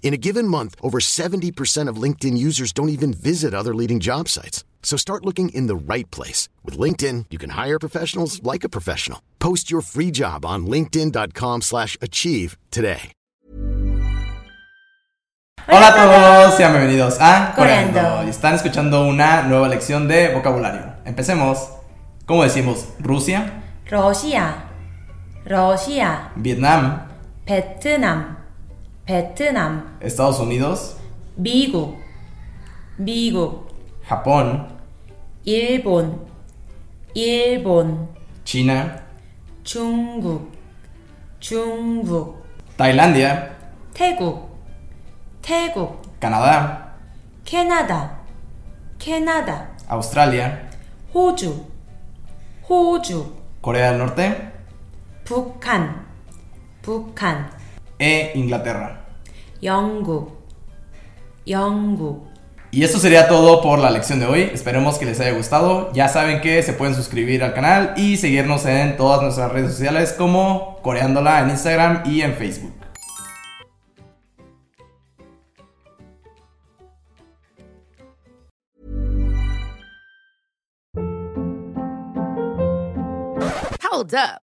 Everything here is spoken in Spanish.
In a given month, over 70% of LinkedIn users don't even visit other leading job sites. So start looking in the right place. With LinkedIn, you can hire professionals like a professional. Post your free job on linkedin.com slash achieve today. Hola a todos, sean bienvenidos a Coreando. Y están escuchando una nueva lección de vocabulario. Empecemos. ¿Cómo decimos? Rusia. Rusia. Rusia. Vietnam. Vietnam. 베트남, Estados Unidos, 미국, 미국, Japón, 일본, 일본, China, 중국, 중국, Tailandia, 태국, 태국, Canadá, 캐나다, 캐나다, Australia, 호주, 호주, Corea del Norte 북한, 북한, e Inglaterra. 영국, 영국. Y esto sería todo por la lección de hoy. Esperemos que les haya gustado. Ya saben que se pueden suscribir al canal y seguirnos en todas nuestras redes sociales como Coreándola en Instagram y en Facebook. Hold up.